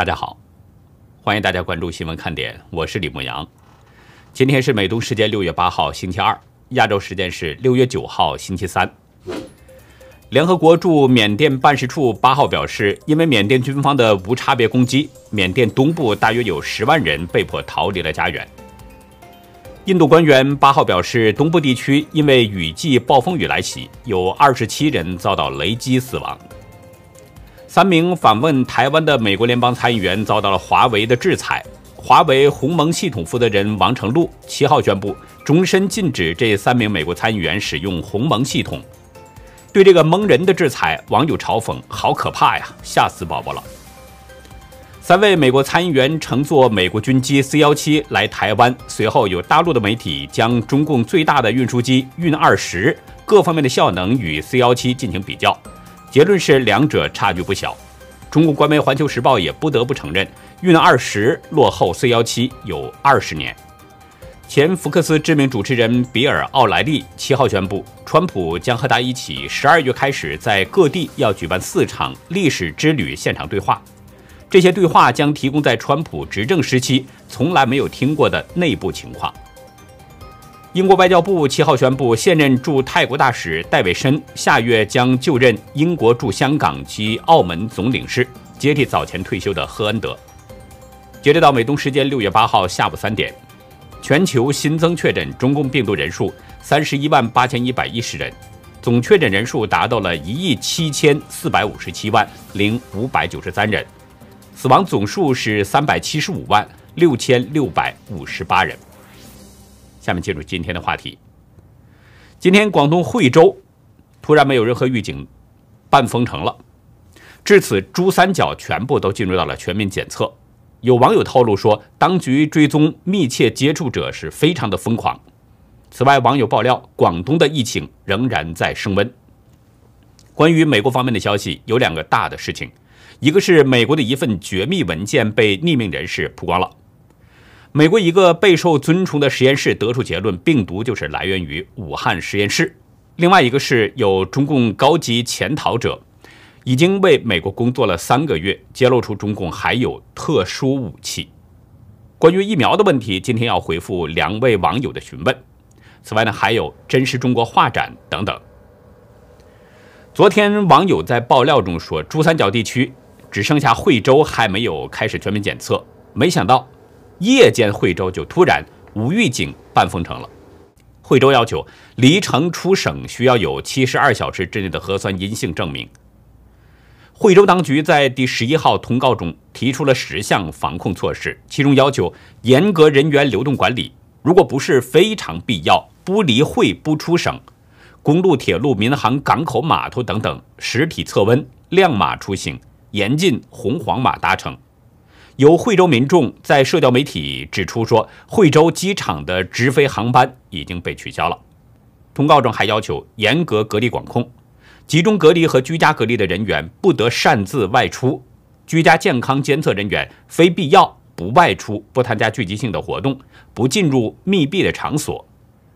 大家好，欢迎大家关注新闻看点，我是李牧阳。今天是美东时间六月八号星期二，亚洲时间是六月九号星期三。联合国驻缅甸办事处八号表示，因为缅甸军方的无差别攻击，缅甸东部大约有十万人被迫逃离了家园。印度官员八号表示，东部地区因为雨季暴风雨来袭，有二十七人遭到雷击死亡。三名访问台湾的美国联邦参议员遭到了华为的制裁。华为鸿蒙系统负责人王成禄七号宣布，终身禁止这三名美国参议员使用鸿蒙系统。对这个蒙人的制裁，网友嘲讽：“好可怕呀，吓死宝宝了！”三位美国参议员乘坐美国军机 C-17 来台湾，随后有大陆的媒体将中共最大的运输机运二十各方面的效能与 C-17 进行比较。结论是两者差距不小。中国官媒《环球时报》也不得不承认，运二十落后 C 幺七有二十年。前福克斯知名主持人比尔·奥莱利七号宣布，川普将和他一起十二月开始在各地要举办四场历史之旅现场对话。这些对话将提供在川普执政时期从来没有听过的内部情况。英国外交部七号宣布，现任驻泰国大使戴伟深下月将就任英国驻香港及澳门总领事，接替早前退休的赫恩德。截止到美东时间六月八号下午三点，全球新增确诊中共病毒人数三十一万八千一百一十人，总确诊人数达到了一亿七千四百五十七万零五百九十三人，死亡总数是三百七十五万六千六百五十八人。下面进入今天的话题。今天广东惠州突然没有任何预警，半封城了。至此，珠三角全部都进入到了全民检测。有网友透露说，当局追踪密切接触者是非常的疯狂。此外，网友爆料，广东的疫情仍然在升温。关于美国方面的消息，有两个大的事情，一个是美国的一份绝密文件被匿名人士曝光了。美国一个备受尊崇的实验室得出结论，病毒就是来源于武汉实验室。另外一个是有中共高级潜逃者已经为美国工作了三个月，揭露出中共还有特殊武器。关于疫苗的问题，今天要回复两位网友的询问。此外呢，还有真实中国画展等等。昨天网友在爆料中说，珠三角地区只剩下惠州还没有开始全民检测，没想到。夜间，惠州就突然无预警半封城了。惠州要求离城出省需要有七十二小时之内的核酸阴性证明。惠州当局在第十一号通告中提出了十项防控措施，其中要求严格人员流动管理，如果不是非常必要，不离会不出省。公路、铁路、民航、港口、码头等等实体测温、亮码出行，严禁红黄码搭乘。有惠州民众在社交媒体指出说，惠州机场的直飞航班已经被取消了。通告中还要求严格隔离管控，集中隔离和居家隔离的人员不得擅自外出，居家健康监测人员非必要不外出，不参加聚集性的活动，不进入密闭的场所。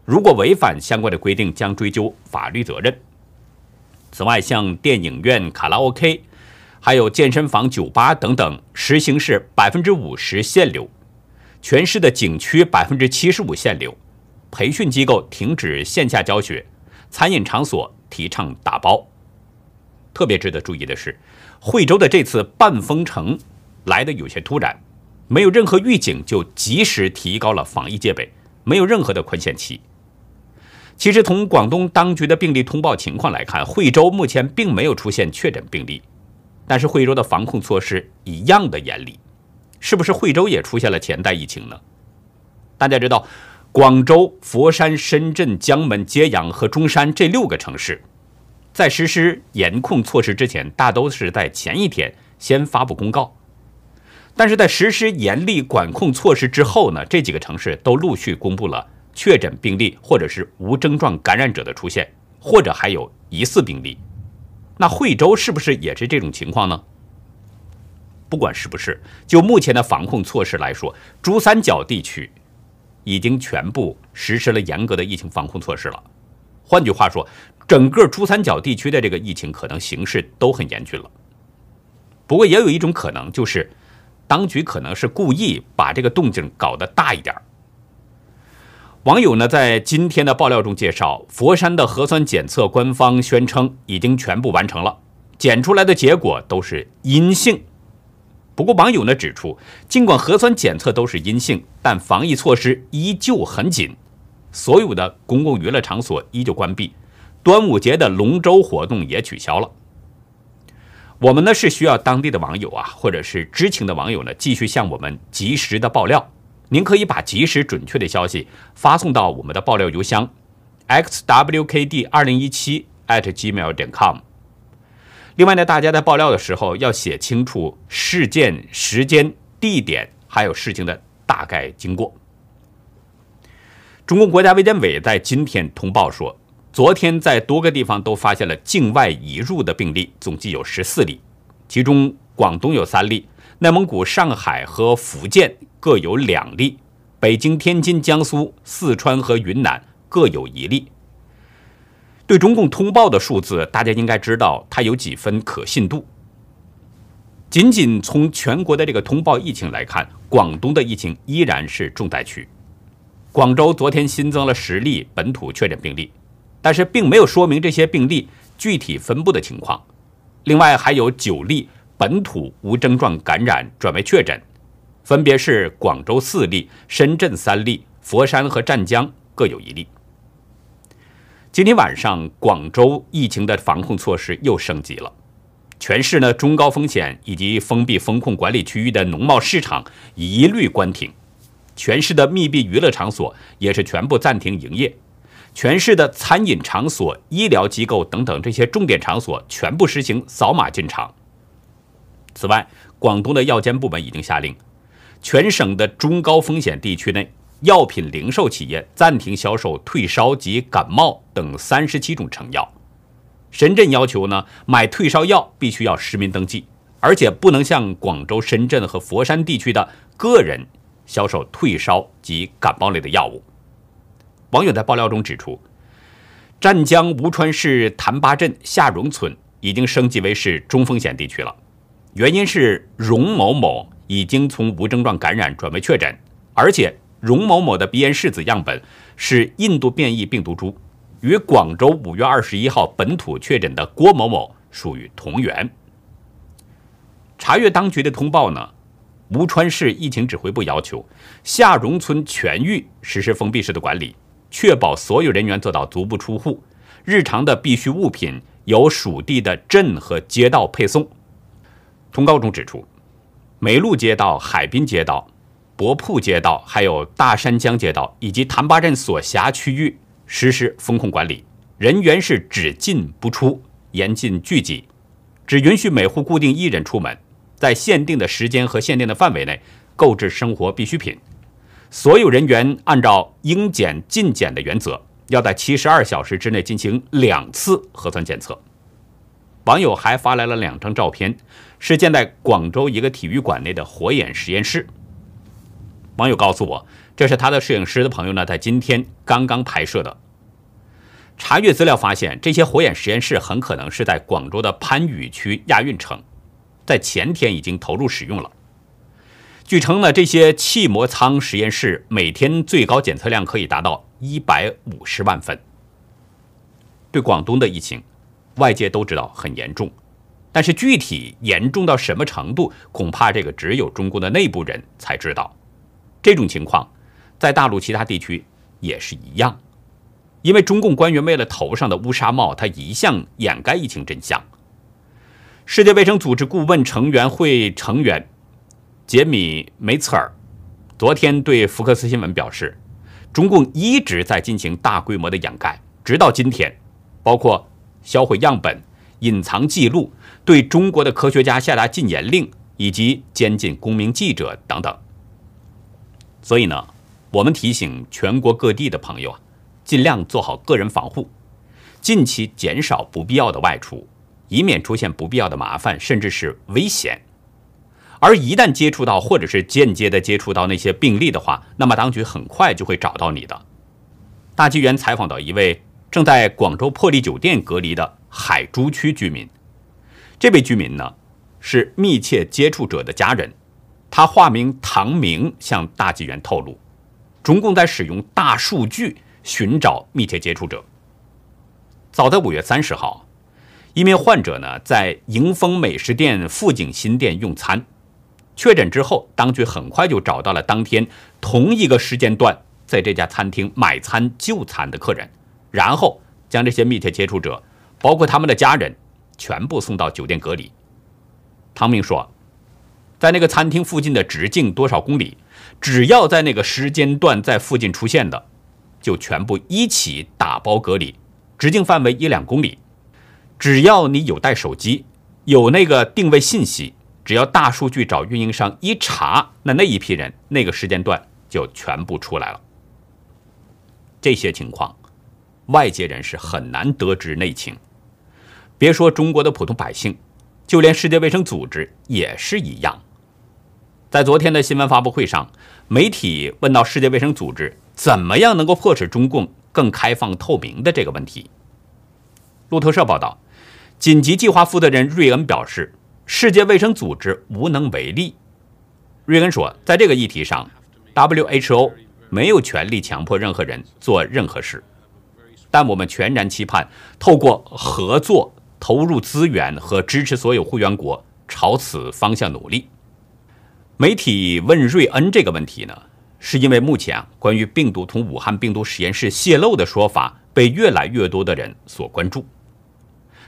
如果违反相关的规定，将追究法律责任。此外，像电影院、卡拉 OK。还有健身房、酒吧等等，实行是百分之五十限流；全市的景区百分之七十五限流；培训机构停止线下教学；餐饮场所提倡打包。特别值得注意的是，惠州的这次半封城来的有些突然，没有任何预警就及时提高了防疫戒备，没有任何的宽限期。其实从广东当局的病例通报情况来看，惠州目前并没有出现确诊病例。但是惠州的防控措施一样的严厉，是不是惠州也出现了潜在疫情呢？大家知道，广州、佛山、深圳、江门、揭阳和中山这六个城市，在实施严控措施之前，大都是在前一天先发布公告；但是在实施严厉管控措施之后呢，这几个城市都陆续公布了确诊病例或者是无症状感染者的出现，或者还有疑似病例。那惠州是不是也是这种情况呢？不管是不是，就目前的防控措施来说，珠三角地区已经全部实施了严格的疫情防控措施了。换句话说，整个珠三角地区的这个疫情可能形势都很严峻了。不过也有一种可能，就是当局可能是故意把这个动静搞得大一点。网友呢在今天的爆料中介绍，佛山的核酸检测官方宣称已经全部完成了，检出来的结果都是阴性。不过网友呢指出，尽管核酸检测都是阴性，但防疫措施依旧很紧，所有的公共娱乐场所依旧关闭，端午节的龙舟活动也取消了。我们呢是需要当地的网友啊，或者是知情的网友呢，继续向我们及时的爆料。您可以把及时准确的消息发送到我们的爆料邮箱 xwkd 二零一七 at gmail 点 com。另外呢，大家在爆料的时候要写清楚事件时间、地点，还有事情的大概经过。中共国家卫健委在今天通报说，昨天在多个地方都发现了境外移入的病例，总计有十四例，其中广东有三例，内蒙古、上海和福建。各有两例，北京、天津、江苏、四川和云南各有一例。对中共通报的数字，大家应该知道它有几分可信度。仅仅从全国的这个通报疫情来看，广东的疫情依然是重灾区。广州昨天新增了十例本土确诊病例，但是并没有说明这些病例具体分布的情况。另外还有九例本土无症状感染转为确诊。分别是广州四例、深圳三例、佛山和湛江各有一例。今天晚上，广州疫情的防控措施又升级了，全市呢中高风险以及封闭风控管理区域的农贸市场一律关停，全市的密闭娱乐场所也是全部暂停营业，全市的餐饮场所、医疗机构等等这些重点场所全部实行扫码进场。此外，广东的药监部门已经下令。全省的中高风险地区内，药品零售企业暂停销售退烧及感冒等三十七种成药。深圳要求呢，买退烧药必须要实名登记，而且不能向广州、深圳和佛山地区的个人销售退烧及感冒类的药物。网友在爆料中指出，湛江吴川市潭巴镇下荣村已经升级为是中风险地区了，原因是荣某某。已经从无症状感染转为确诊，而且荣某某的鼻炎拭子样本是印度变异病毒株，与广州五月二十一号本土确诊的郭某某属于同源。查阅当局的通报呢，吴川市疫情指挥部要求下荣村全域实施封闭式的管理，确保所有人员做到足不出户，日常的必需物品由属地的镇和街道配送。通告中指出。梅路街道、海滨街道、博铺街道，还有大山江街道以及潭巴镇所辖区域实施风控管理，人员是只进不出，严禁聚集，只允许每户固定一人出门，在限定的时间和限定的范围内购置生活必需品。所有人员按照应检尽检的原则，要在七十二小时之内进行两次核酸检测。网友还发来了两张照片，是建在广州一个体育馆内的火眼实验室。网友告诉我，这是他的摄影师的朋友呢，在今天刚刚拍摄的。查阅资料发现，这些火眼实验室很可能是在广州的番禺区亚运城，在前天已经投入使用了。据称呢，这些气膜舱实验室每天最高检测量可以达到一百五十万份。对广东的疫情。外界都知道很严重，但是具体严重到什么程度，恐怕这个只有中共的内部人才知道。这种情况在大陆其他地区也是一样，因为中共官员为了头上的乌纱帽，他一向掩盖疫情真相。世界卫生组织顾问成员会成员杰米梅茨尔昨天对福克斯新闻表示，中共一直在进行大规模的掩盖，直到今天，包括。销毁样本、隐藏记录、对中国的科学家下达禁言令，以及监禁公民记者等等。所以呢，我们提醒全国各地的朋友啊，尽量做好个人防护，近期减少不必要的外出，以免出现不必要的麻烦，甚至是危险。而一旦接触到或者是间接的接触到那些病例的话，那么当局很快就会找到你的。大纪元采访到一位。正在广州珀丽酒店隔离的海珠区居民，这位居民呢是密切接触者的家人，他化名唐明向大纪元透露，中共在使用大数据寻找密切接触者。早在五月三十号，一名患者呢在迎丰美食店富景新店用餐，确诊之后，当局很快就找到了当天同一个时间段在这家餐厅买餐就餐的客人，然后将这些密切接触者，包括他们的家人，全部送到酒店隔离。唐明说。在那个餐厅附近的直径多少公里？只要在那个时间段在附近出现的，就全部一起打包隔离。直径范围一两公里，只要你有带手机，有那个定位信息，只要大数据找运营商一查，那那一批人那个时间段就全部出来了。这些情况，外界人士很难得知内情。别说中国的普通百姓，就连世界卫生组织也是一样。在昨天的新闻发布会上，媒体问到世界卫生组织怎么样能够迫使中共更开放透明的这个问题。路透社报道，紧急计划负责人瑞恩表示，世界卫生组织无能为力。瑞恩说，在这个议题上，WHO 没有权利强迫任何人做任何事，但我们全然期盼透过合作、投入资源和支持所有会员国朝此方向努力。媒体问瑞恩这个问题呢，是因为目前啊，关于病毒从武汉病毒实验室泄露的说法被越来越多的人所关注。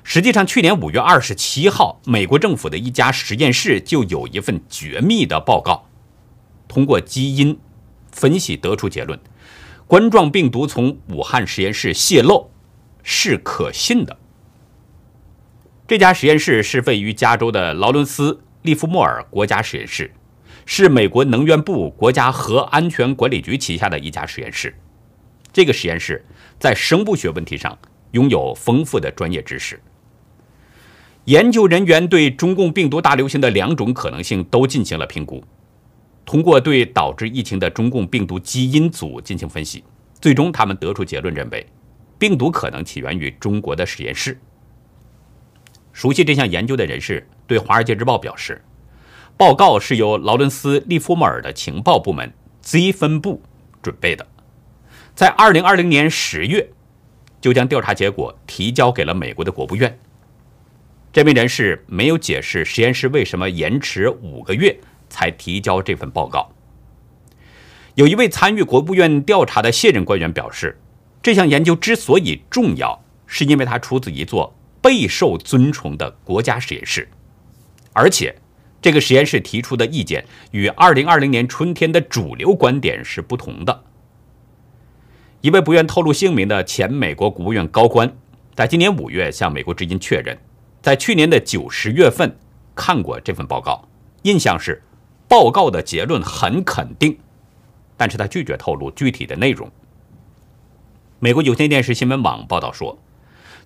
实际上，去年五月二十七号，美国政府的一家实验室就有一份绝密的报告，通过基因分析得出结论：冠状病毒从武汉实验室泄露是可信的。这家实验室是位于加州的劳伦斯利弗莫尔国家实验室。是美国能源部国家核安全管理局旗下的一家实验室。这个实验室在生物学问题上拥有丰富的专业知识。研究人员对中共病毒大流行的两种可能性都进行了评估，通过对导致疫情的中共病毒基因组进行分析，最终他们得出结论，认为病毒可能起源于中国的实验室。熟悉这项研究的人士对《华尔街日报》表示。报告是由劳伦斯利弗莫尔的情报部门 Z 分部准备的，在二零二零年十月就将调查结果提交给了美国的国务院。这名人士没有解释实验室为什么延迟五个月才提交这份报告。有一位参与国务院调查的现任官员表示，这项研究之所以重要，是因为它出自一座备受尊崇的国家实验室，而且。这个实验室提出的意见与2020年春天的主流观点是不同的。一位不愿透露姓名的前美国国务院高官，在今年五月向美国之音确认，在去年的九十月份看过这份报告，印象是报告的结论很肯定，但是他拒绝透露具体的内容。美国有线电视新闻网报道说，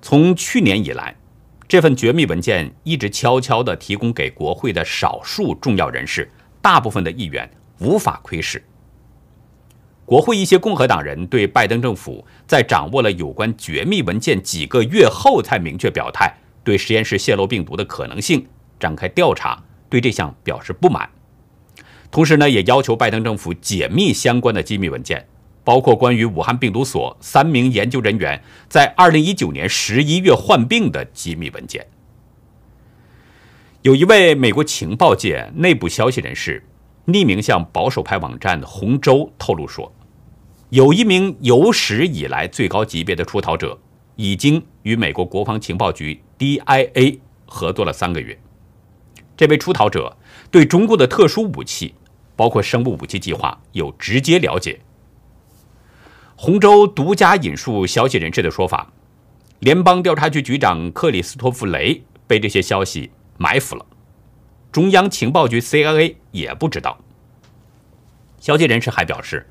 从去年以来。这份绝密文件一直悄悄地提供给国会的少数重要人士，大部分的议员无法窥视。国会一些共和党人对拜登政府在掌握了有关绝密文件几个月后才明确表态，对实验室泄露病毒的可能性展开调查，对这项表示不满。同时呢，也要求拜登政府解密相关的机密文件。包括关于武汉病毒所三名研究人员在二零一九年十一月患病的机密文件。有一位美国情报界内部消息人士匿名向保守派网站《红州》透露说，有一名有史以来最高级别的出逃者已经与美国国防情报局 DIA 合作了三个月。这位出逃者对中国的特殊武器，包括生物武器计划有直接了解。洪州独家引述消息人士的说法，联邦调查局局长克里斯托弗雷被这些消息埋伏了，中央情报局 CIA 也不知道。消息人士还表示，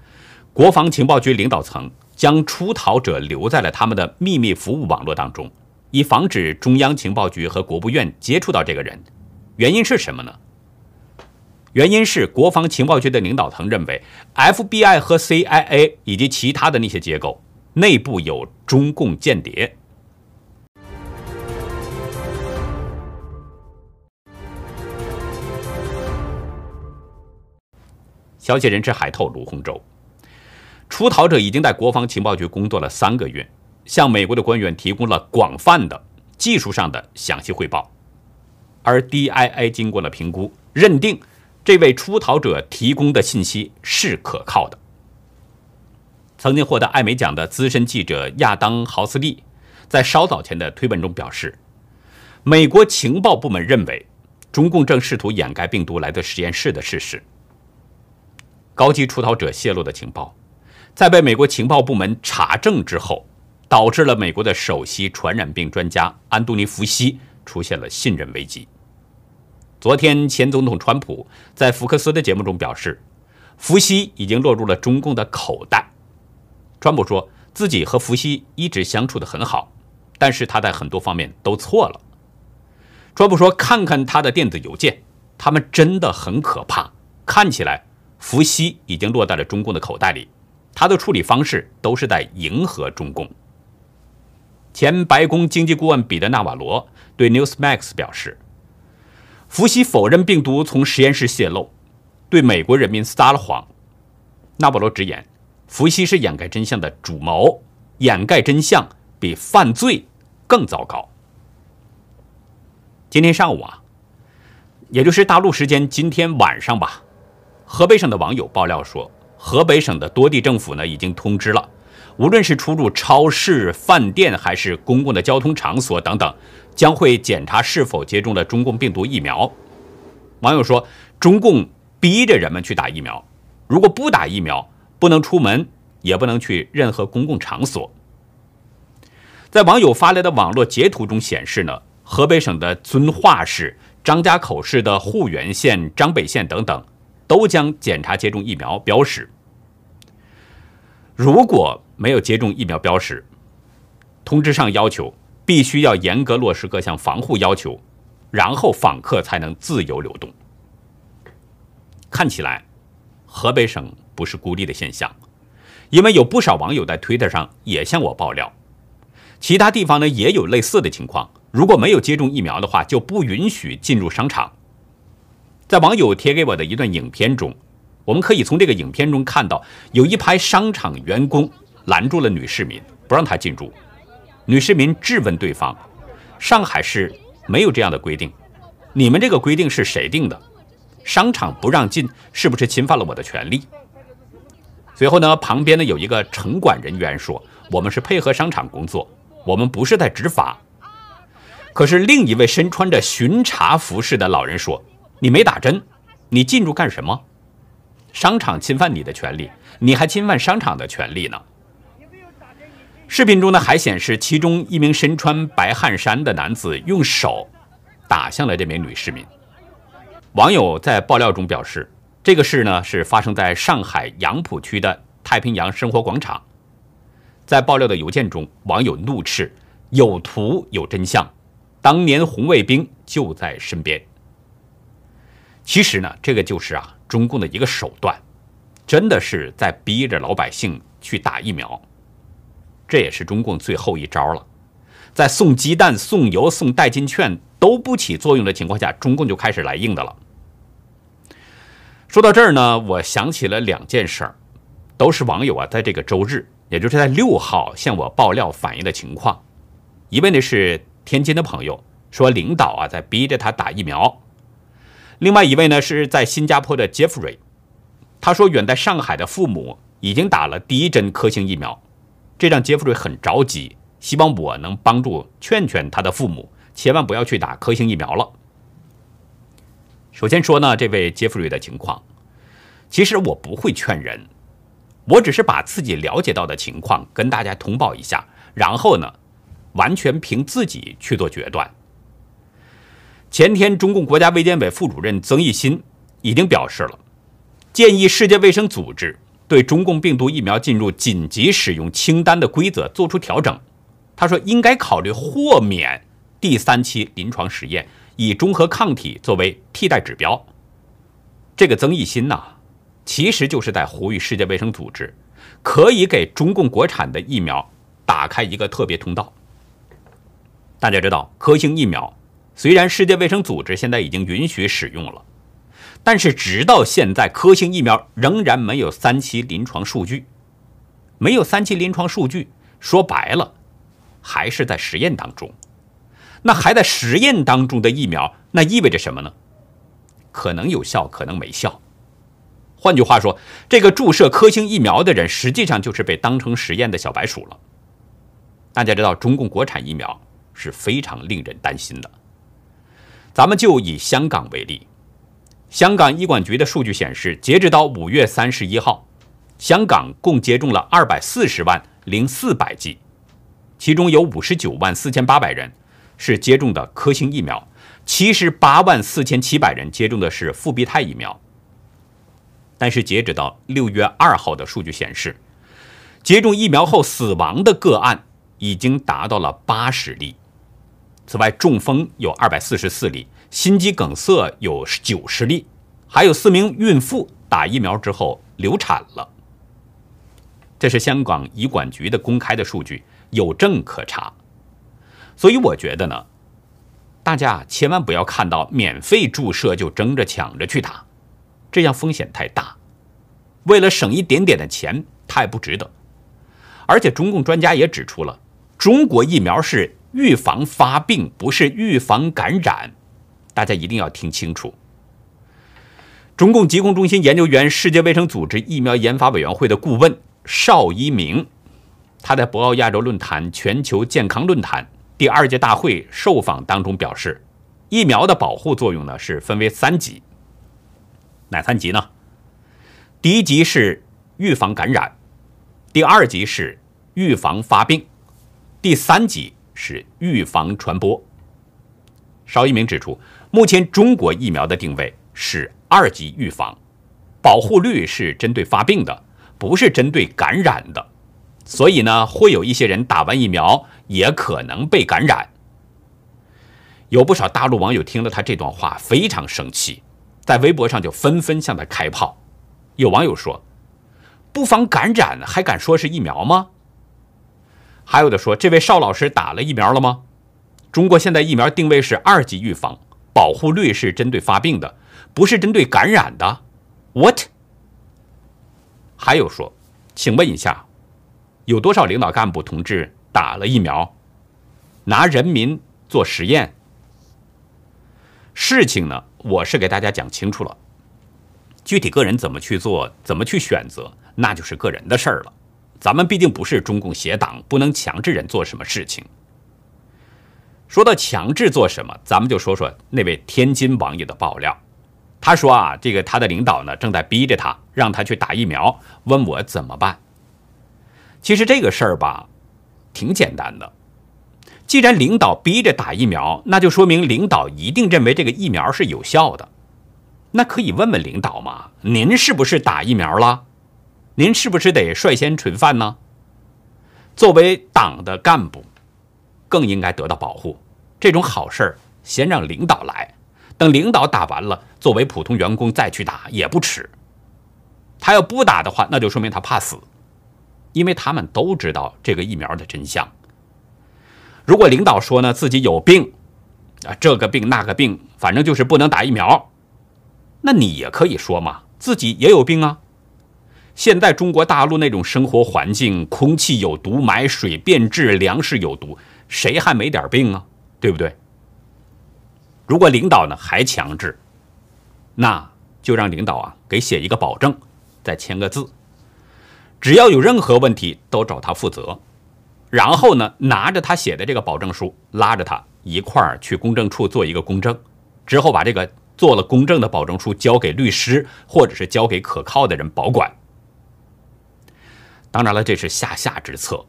国防情报局领导层将出逃者留在了他们的秘密服务网络当中，以防止中央情报局和国务院接触到这个人。原因是什么呢？原因是国防情报局的领导层认为，FBI 和 CIA 以及其他的那些结构内部有中共间谍。消息人士海透露，洪洲出逃者已经在国防情报局工作了三个月，向美国的官员提供了广泛的技术上的详细汇报，而 DIA 经过了评估，认定这位出逃者提供的信息是可靠的。曾经获得艾美奖的资深记者亚当·豪斯利在稍早前的推文中表示，美国情报部门认为中共正试图掩盖病毒来自实验室的事实。高级出逃者泄露的情报，在被美国情报部门查证之后，导致了美国的首席传染病专家安东尼·福西出现了信任危机。昨天，前总统川普在福克斯的节目中表示，福西已经落入了中共的口袋。川普说自己和福西一直相处的很好，但是他在很多方面都错了。川普说：“看看他的电子邮件，他们真的很可怕，看起来。”伏羲已经落在了中共的口袋里，他的处理方式都是在迎合中共。前白宫经济顾问彼得·纳瓦罗对 Newsmax 表示，伏羲否认病毒从实验室泄露，对美国人民撒了谎。纳瓦罗直言，伏羲是掩盖真相的主谋，掩盖真相比犯罪更糟糕。今天上午啊，也就是大陆时间今天晚上吧。河北省的网友爆料说，河北省的多地政府呢已经通知了，无论是出入超市、饭店还是公共的交通场所等等，将会检查是否接种了中共病毒疫苗。网友说，中共逼着人们去打疫苗，如果不打疫苗，不能出门，也不能去任何公共场所。在网友发来的网络截图中显示呢，河北省的遵化市、张家口市的沪源县、张北县等等。都将检查接种疫苗标识。如果没有接种疫苗标识，通知上要求必须要严格落实各项防护要求，然后访客才能自由流动。看起来，河北省不是孤立的现象，因为有不少网友在推特上也向我爆料，其他地方呢也有类似的情况。如果没有接种疫苗的话，就不允许进入商场。在网友贴给我的一段影片中，我们可以从这个影片中看到，有一排商场员工拦住了女市民，不让她进入。女市民质问对方：“上海市没有这样的规定，你们这个规定是谁定的？商场不让进，是不是侵犯了我的权利？”随后呢，旁边呢有一个城管人员说：“我们是配合商场工作，我们不是在执法。”可是另一位身穿着巡查服饰的老人说。你没打针，你进入干什么？商场侵犯你的权利，你还侵犯商场的权利呢。视频中呢还显示，其中一名身穿白汗衫的男子用手打向了这名女市民。网友在爆料中表示，这个事呢是发生在上海杨浦区的太平洋生活广场。在爆料的邮件中，网友怒斥：“有图有真相，当年红卫兵就在身边。”其实呢，这个就是啊，中共的一个手段，真的是在逼着老百姓去打疫苗。这也是中共最后一招了，在送鸡蛋、送油、送代金券都不起作用的情况下，中共就开始来硬的了。说到这儿呢，我想起了两件事儿，都是网友啊在这个周日，也就是在六号向我爆料反映的情况。一位呢是天津的朋友，说领导啊在逼着他打疫苗。另外一位呢是在新加坡的杰弗瑞，他说远在上海的父母已经打了第一针科兴疫苗，这让杰弗瑞很着急，希望我能帮助劝劝他的父母，千万不要去打科兴疫苗了。首先说呢，这位杰弗瑞的情况，其实我不会劝人，我只是把自己了解到的情况跟大家通报一下，然后呢，完全凭自己去做决断。前天，中共国家卫健委副主任曾益新已经表示了，建议世界卫生组织对中共病毒疫苗进入紧急使用清单的规则做出调整。他说，应该考虑豁免第三期临床实验，以中和抗体作为替代指标。这个曾益新呐，其实就是在呼吁世界卫生组织可以给中共国产的疫苗打开一个特别通道。大家知道，科兴疫苗。虽然世界卫生组织现在已经允许使用了，但是直到现在，科兴疫苗仍然没有三期临床数据。没有三期临床数据，说白了，还是在实验当中。那还在实验当中的疫苗，那意味着什么呢？可能有效，可能没效。换句话说，这个注射科兴疫苗的人，实际上就是被当成实验的小白鼠了。大家知道，中共国产疫苗是非常令人担心的。咱们就以香港为例，香港医管局的数据显示，截止到五月三十一号，香港共接种了二百四十万零四百剂，其中有五十九万四千八百人是接种的科兴疫苗，七十八万四千七百人接种的是复必泰疫苗。但是截止到六月二号的数据显示，接种疫苗后死亡的个案已经达到了八十例。此外，中风有二百四十四例，心肌梗塞有九十例，还有四名孕妇打疫苗之后流产了。这是香港医管局的公开的数据，有证可查。所以我觉得呢，大家千万不要看到免费注射就争着抢着去打。这样风险太大，为了省一点点的钱，太不值得。而且中共专家也指出了，中国疫苗是预防发病，不是预防感染，大家一定要听清楚。中共疾控中心研究员、世界卫生组织疫苗研发委员会的顾问邵一鸣，他在博鳌亚洲论坛全球健康论坛第二届大会受访当中表示，疫苗的保护作用呢是分为三级。哪三级呢？第一级是预防感染，第二级是预防发病，第三级是预防传播。邵一鸣指出，目前中国疫苗的定位是二级预防，保护率是针对发病的，不是针对感染的。所以呢，会有一些人打完疫苗也可能被感染。有不少大陆网友听了他这段话，非常生气。在微博上就纷纷向他开炮，有网友说：“不防感染还敢说是疫苗吗？”还有的说：“这位邵老师打了疫苗了吗？”中国现在疫苗定位是二级预防，保护率是针对发病的，不是针对感染的。What？还有说：“请问一下，有多少领导干部同志打了疫苗，拿人民做实验？”事情呢？我是给大家讲清楚了，具体个人怎么去做，怎么去选择，那就是个人的事儿了。咱们毕竟不是中共邪党，不能强制人做什么事情。说到强制做什么，咱们就说说那位天津网友的爆料。他说啊，这个他的领导呢正在逼着他，让他去打疫苗，问我怎么办。其实这个事儿吧，挺简单的。既然领导逼着打疫苗，那就说明领导一定认为这个疫苗是有效的。那可以问问领导吗？您是不是打疫苗了？您是不是得率先垂范呢？作为党的干部，更应该得到保护。这种好事儿先让领导来，等领导打完了，作为普通员工再去打也不迟。他要不打的话，那就说明他怕死，因为他们都知道这个疫苗的真相。如果领导说呢自己有病，啊这个病那个病，反正就是不能打疫苗，那你也可以说嘛，自己也有病啊。现在中国大陆那种生活环境，空气有毒，买水变质，粮食有毒，谁还没点病啊？对不对？如果领导呢还强制，那就让领导啊给写一个保证，再签个字，只要有任何问题都找他负责。然后呢，拿着他写的这个保证书，拉着他一块儿去公证处做一个公证，之后把这个做了公证的保证书交给律师，或者是交给可靠的人保管。当然了，这是下下之策。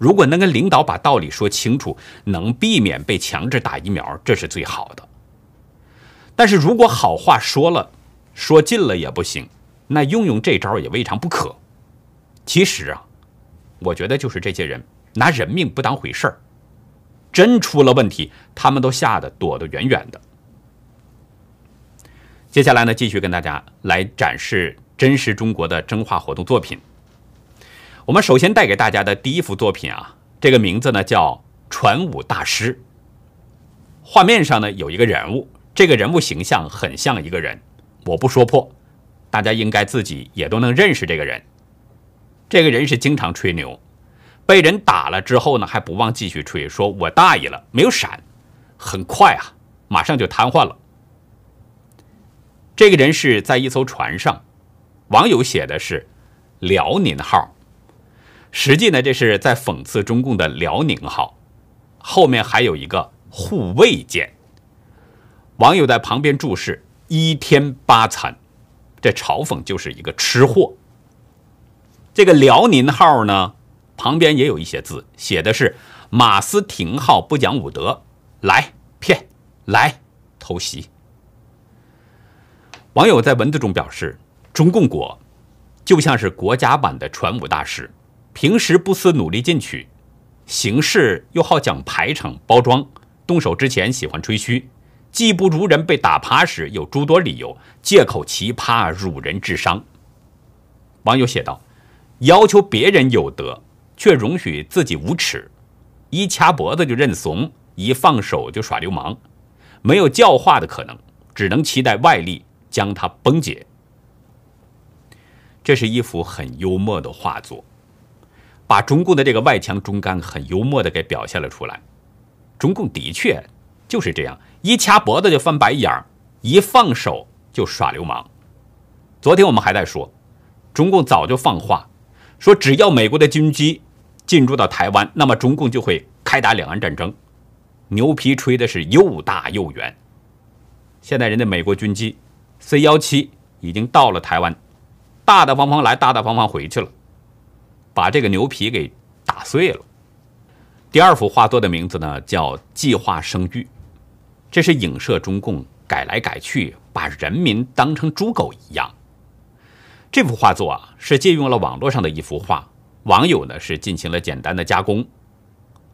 如果能跟领导把道理说清楚，能避免被强制打疫苗，这是最好的。但是如果好话说了，说尽了也不行，那用用这招也未尝不可。其实啊，我觉得就是这些人。拿人命不当回事儿，真出了问题，他们都吓得躲得远远的。接下来呢，继续跟大家来展示真实中国的真话活动作品。我们首先带给大家的第一幅作品啊，这个名字呢叫《传武大师》。画面上呢有一个人物，这个人物形象很像一个人，我不说破，大家应该自己也都能认识这个人。这个人是经常吹牛，被人打了之后呢，还不忘继续吹，说我大意了，没有闪，很快啊，马上就瘫痪了。这个人是在一艘船上，网友写的是“辽宁号”，实际呢，这是在讽刺中共的“辽宁号”，后面还有一个“护卫舰”。网友在旁边注释“一天八餐”，这嘲讽就是一个吃货。这个“辽宁号”呢，旁边也有一些字，写的是“马斯廷号”，不讲武德，来骗，来偷袭。网友在文字中表示：“中共国就像是国家版的传武大师，平时不思努力进取，行事又好讲排场包装，动手之前喜欢吹嘘，技不如人被打趴时有诸多理由，借口奇葩辱人智商。”网友写道：“要求别人有德，却容许自己无耻，一掐脖子就认怂，一放手就耍流氓，没有教化的可能，只能期待外力。”将它崩解。这是一幅很幽默的画作，把中共的这个外强中干很幽默的给表现了出来。中共的确就是这样，一掐脖子就翻白眼儿，一放手就耍流氓。昨天我们还在说，中共早就放话，说只要美国的军机进入到台湾，那么中共就会开打两岸战争。牛皮吹的是又大又圆。现在人家美国军机。C 幺七已经到了台湾，大大方方来，大大方方回去了，把这个牛皮给打碎了。第二幅画作的名字呢叫“计划生育”，这是影射中共改来改去，把人民当成猪狗一样。这幅画作啊是借用了网络上的一幅画，网友呢是进行了简单的加工。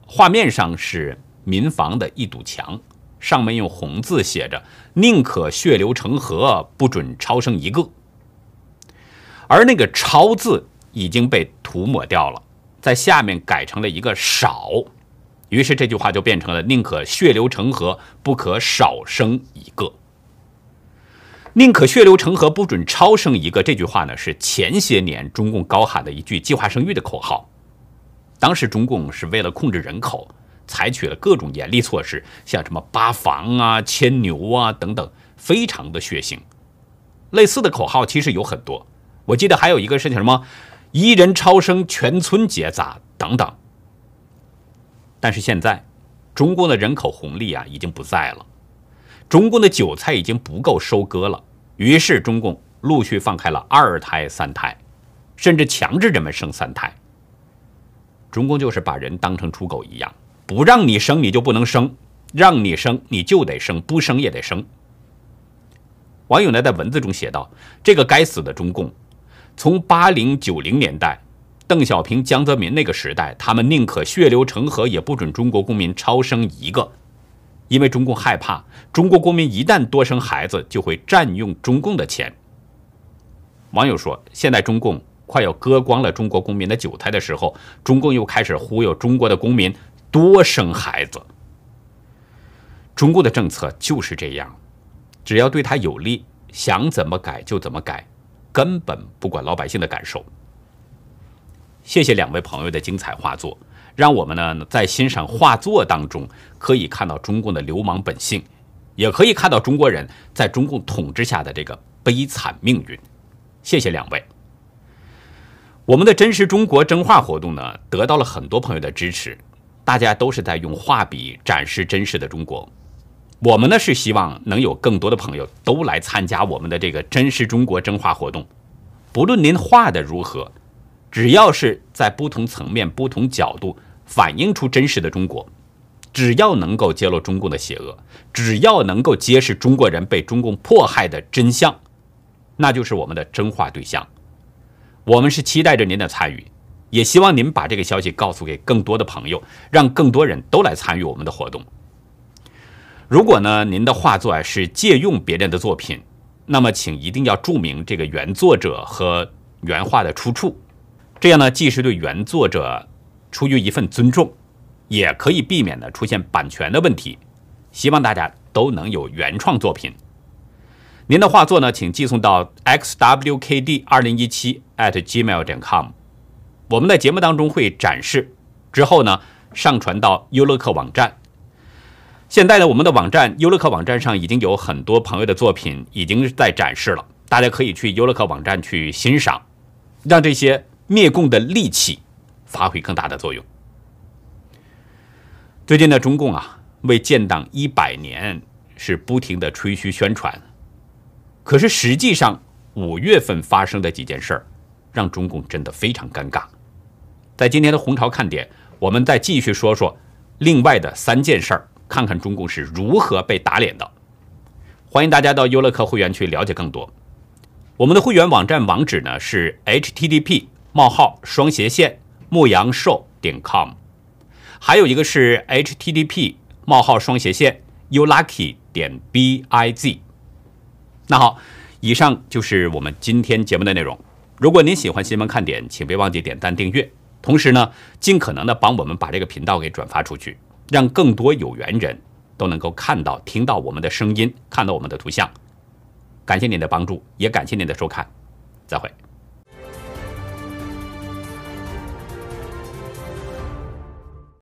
画面上是民房的一堵墙。上面用红字写着“宁可血流成河，不准超生一个”，而那个“超”字已经被涂抹掉了，在下面改成了一个“少”，于是这句话就变成了“宁可血流成河，不可少生一个”。宁可血流成河，不准超生一个。这句话呢，是前些年中共高喊的一句计划生育的口号。当时中共是为了控制人口。采取了各种严厉措施，像什么扒房啊、牵牛啊等等，非常的血腥。类似的口号其实有很多，我记得还有一个是叫什么“一人超生，全村结扎”等等。但是现在，中共的人口红利啊已经不在了，中共的韭菜已经不够收割了，于是中共陆续放开了二胎、三胎，甚至强制人们生三胎。中共就是把人当成刍狗一样。不让你生，你就不能生；让你生，你就得生，不生也得生。网友呢在文字中写道：“这个该死的中共，从八零九零年代，邓小平、江泽民那个时代，他们宁可血流成河，也不准中国公民超生一个，因为中共害怕中国公民一旦多生孩子，就会占用中共的钱。”网友说：“现在中共快要割光了中国公民的韭菜的时候，中共又开始忽悠中国的公民。”多生孩子，中共的政策就是这样，只要对他有利，想怎么改就怎么改，根本不管老百姓的感受。谢谢两位朋友的精彩画作，让我们呢在欣赏画作当中可以看到中共的流氓本性，也可以看到中国人在中共统治下的这个悲惨命运。谢谢两位。我们的真实中国真画活动呢，得到了很多朋友的支持。大家都是在用画笔展示真实的中国，我们呢是希望能有更多的朋友都来参加我们的这个真实中国真话活动。不论您画的如何，只要是在不同层面、不同角度反映出真实的中国，只要能够揭露中共的邪恶，只要能够揭示中国人被中共迫害的真相，那就是我们的真话对象。我们是期待着您的参与。也希望您把这个消息告诉给更多的朋友，让更多人都来参与我们的活动。如果呢，您的画作啊是借用别人的作品，那么请一定要注明这个原作者和原画的出处，这样呢，既是对原作者出于一份尊重，也可以避免呢出现版权的问题。希望大家都能有原创作品。您的画作呢，请寄送到 xwkd 二零一七 at gmail.com。我们在节目当中会展示，之后呢，上传到优乐客网站。现在呢，我们的网站优乐客网站上已经有很多朋友的作品已经在展示了，大家可以去优乐客网站去欣赏，让这些灭共的利器发挥更大的作用。最近呢，中共啊为建党一百年是不停的吹嘘宣传，可是实际上五月份发生的几件事儿，让中共真的非常尴尬。在今天的红潮看点，我们再继续说说另外的三件事儿。看看中共是如何被打脸的。欢迎大家到优乐客会员去了解更多。我们的会员网站网址呢是 http: 冒号双斜线牧羊兽点 com，还有一个是 http: 冒号双斜线 youlucky 点 biz。那好，以上就是我们今天节目的内容。如果您喜欢新闻看点，请别忘记点赞订阅，同时呢，尽可能的帮我们把这个频道给转发出去。让更多有缘人都能够看到、听到我们的声音，看到我们的图像。感谢您的帮助，也感谢您的收看，再会。